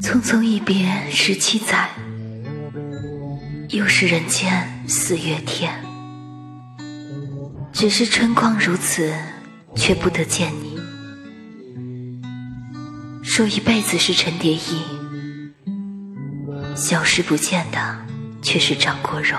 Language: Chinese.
匆匆一别十七载。又是人间四月天。只是春光如此却不得见你。说一辈子是陈蝶衣消失不见的却是张国荣。